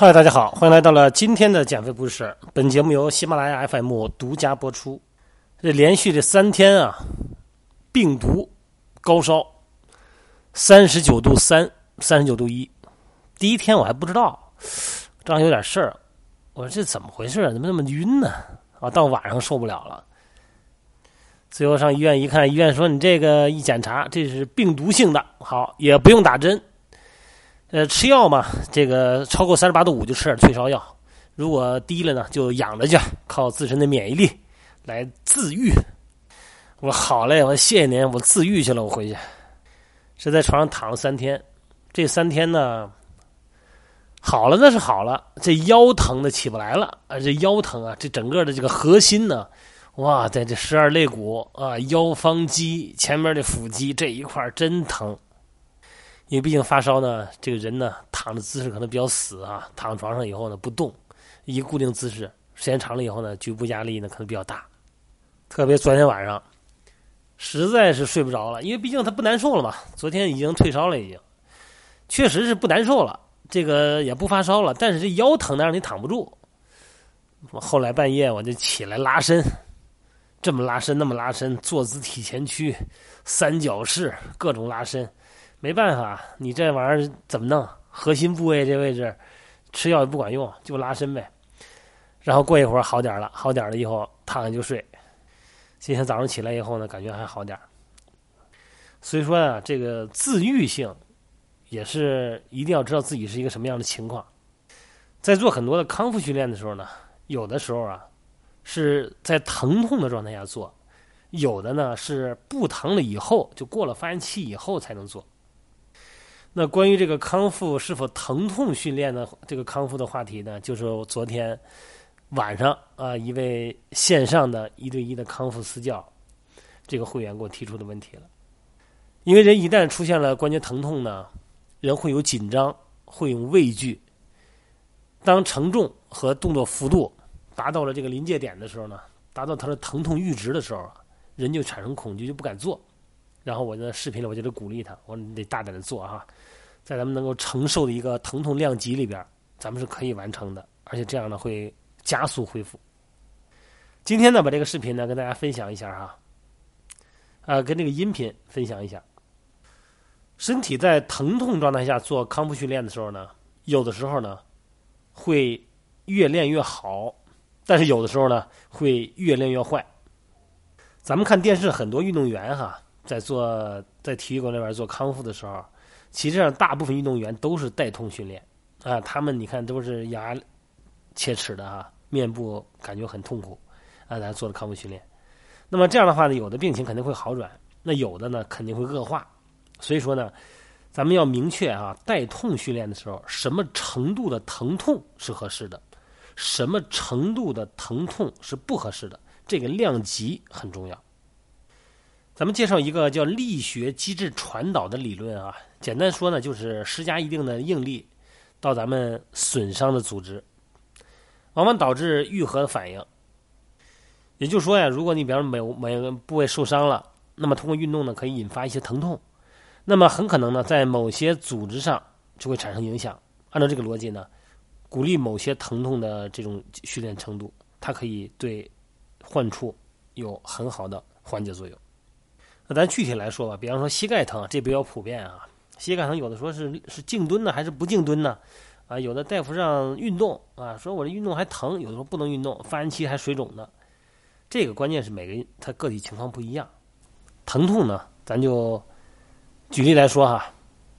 嗨，大家好，欢迎来到了今天的减肥故事。本节目由喜马拉雅 FM 独家播出。这连续这三天啊，病毒高烧，三十九度三，三十九度一。第一天我还不知道，正好有点事儿，我说这怎么回事啊？怎么那么晕呢？啊，到晚上受不了了。最后上医院一看，医院说你这个一检查，这是病毒性的，好，也不用打针。呃，吃药嘛，这个超过三十八度五就吃点退烧药，如果低了呢，就养着去，靠自身的免疫力来自愈。我好嘞，我谢谢您，我自愈去了，我回去是在床上躺了三天，这三天呢好了那是好了，这腰疼的起不来了啊，这腰疼啊，这整个的这个核心呢，哇，在这十二肋骨啊，腰方肌前面的腹肌这一块真疼。因为毕竟发烧呢，这个人呢躺的姿势可能比较死啊，躺床上以后呢不动，一固定姿势，时间长了以后呢，局部压力呢可能比较大。特别昨天晚上，实在是睡不着了，因为毕竟他不难受了嘛。昨天已经退烧了，已经，确实是不难受了，这个也不发烧了，但是这腰疼的让你躺不住。后来半夜我就起来拉伸，这么拉伸那么拉伸，坐姿体前屈、三角式，各种拉伸。没办法，你这玩意儿怎么弄？核心部位这位置，吃药也不管用，就拉伸呗。然后过一会儿好点了，好点了以后躺下就睡。今天早上起来以后呢，感觉还好点儿所以说啊，这个自愈性也是一定要知道自己是一个什么样的情况。在做很多的康复训练的时候呢，有的时候啊是在疼痛的状态下做，有的呢是不疼了以后，就过了发炎期以后才能做。那关于这个康复是否疼痛训练的这个康复的话题呢？就是昨天晚上啊，一位线上的一对一的康复私教这个会员给我提出的问题了。因为人一旦出现了关节疼痛呢，人会有紧张，会有畏惧。当承重和动作幅度达到了这个临界点的时候呢，达到他的疼痛阈值的时候，人就产生恐惧，就不敢做。然后我在视频里我就得鼓励他，我说你得大胆的做哈。在咱们能够承受的一个疼痛量级里边，咱们是可以完成的，而且这样呢会加速恢复。今天呢，把这个视频呢跟大家分享一下哈，啊，跟这个音频分享一下。身体在疼痛状态下做康复训练的时候呢，有的时候呢会越练越好，但是有的时候呢会越练越坏。咱们看电视很多运动员哈，在做在体育馆里边做康复的时候。其实上，大部分运动员都是带痛训练啊，他们你看都是牙切齿的啊，面部感觉很痛苦啊，咱做的康复训练。那么这样的话呢，有的病情肯定会好转，那有的呢肯定会恶化。所以说呢，咱们要明确啊，带痛训练的时候，什么程度的疼痛是合适的，什么程度的疼痛是不合适的，这个量级很重要。咱们介绍一个叫力学机制传导的理论啊，简单说呢，就是施加一定的应力到咱们损伤的组织，往往导致愈合的反应。也就是说呀，如果你比方说某某个部位受伤了，那么通过运动呢，可以引发一些疼痛，那么很可能呢，在某些组织上就会产生影响。按照这个逻辑呢，鼓励某些疼痛的这种训练程度，它可以对患处有很好的缓解作用。那咱具体来说吧，比方说膝盖疼，这比较普遍啊。膝盖疼有的说是是静蹲呢，还是不静蹲呢？啊，有的大夫让运动啊，说我这运动还疼，有的时候不能运动，发炎期还水肿呢。这个关键是每个人他个体情况不一样。疼痛呢，咱就举例来说哈，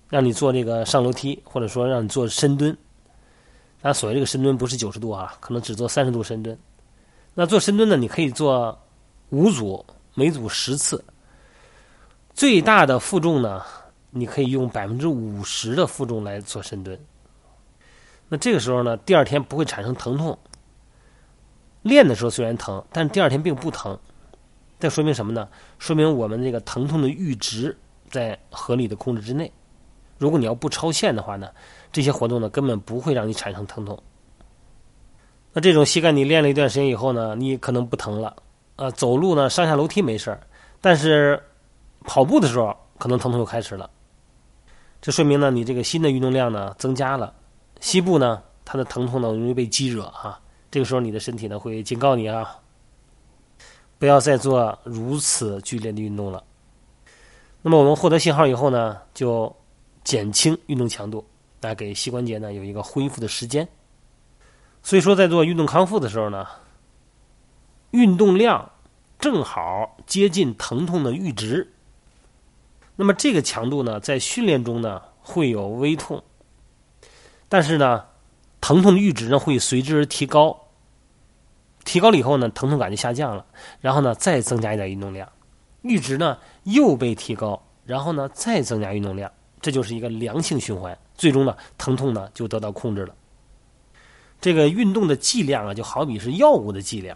让你做这个上楼梯，或者说让你做深蹲。咱所谓这个深蹲不是九十度啊，可能只做三十度深蹲。那做深蹲呢，你可以做五组，每组十次。最大的负重呢，你可以用百分之五十的负重来做深蹲。那这个时候呢，第二天不会产生疼痛。练的时候虽然疼，但第二天并不疼。这说明什么呢？说明我们这个疼痛的阈值在合理的控制之内。如果你要不超限的话呢，这些活动呢根本不会让你产生疼痛。那这种膝盖你练了一段时间以后呢，你可能不疼了。呃，走路呢上下楼梯没事儿，但是。跑步的时候，可能疼痛又开始了。这说明呢，你这个新的运动量呢增加了，膝部呢它的疼痛呢容易被激惹啊。这个时候你的身体呢会警告你啊，不要再做如此剧烈的运动了。那么我们获得信号以后呢，就减轻运动强度，来给膝关节呢有一个恢复的时间。所以说，在做运动康复的时候呢，运动量正好接近疼痛的阈值。那么这个强度呢，在训练中呢会有微痛，但是呢，疼痛阈值呢会随之而提高。提高了以后呢，疼痛感就下降了，然后呢再增加一点运动量，阈值呢又被提高，然后呢再增加运动量，这就是一个良性循环。最终呢，疼痛呢就得到控制了。这个运动的剂量啊，就好比是药物的剂量。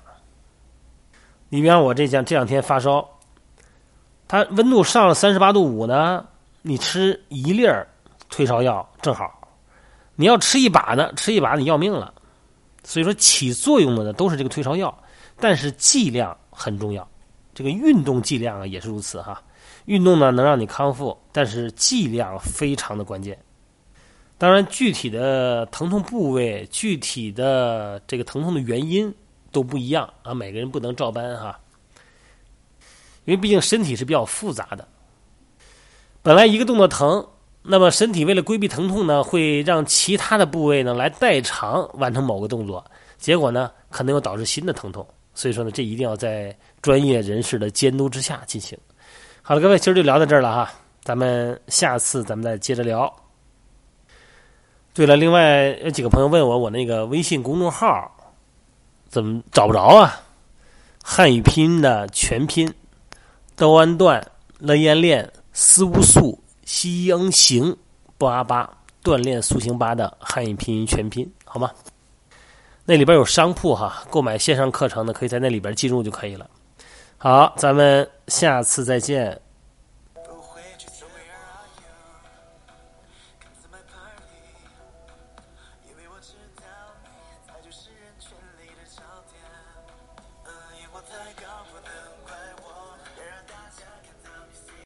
你比方我这像这两天发烧，它温度上了三十八度五呢，你吃一粒儿退烧药正好。你要吃一把呢，吃一把你要命了。所以说起作用的呢都是这个退烧药，但是剂量很重要。这个运动剂量啊也是如此哈。运动呢能让你康复，但是剂量非常的关键。当然，具体的疼痛部位、具体的这个疼痛的原因都不一样啊，每个人不能照搬哈。因为毕竟身体是比较复杂的，本来一个动作疼，那么身体为了规避疼痛呢，会让其他的部位呢来代偿完成某个动作，结果呢可能又导致新的疼痛。所以说呢，这一定要在专业人士的监督之下进行。好了，各位，今儿就聊到这儿了哈，咱们下次咱们再接着聊。对了，另外有几个朋友问我，我那个微信公众号怎么找不着啊？汉语拼音的全拼：刀安段、乐燕练、思乌素、西恩行、不阿巴锻炼塑形八的汉语拼音全拼，好吗？那里边有商铺哈，购买线上课程的可以在那里边进入就可以了。好，咱们下次再见。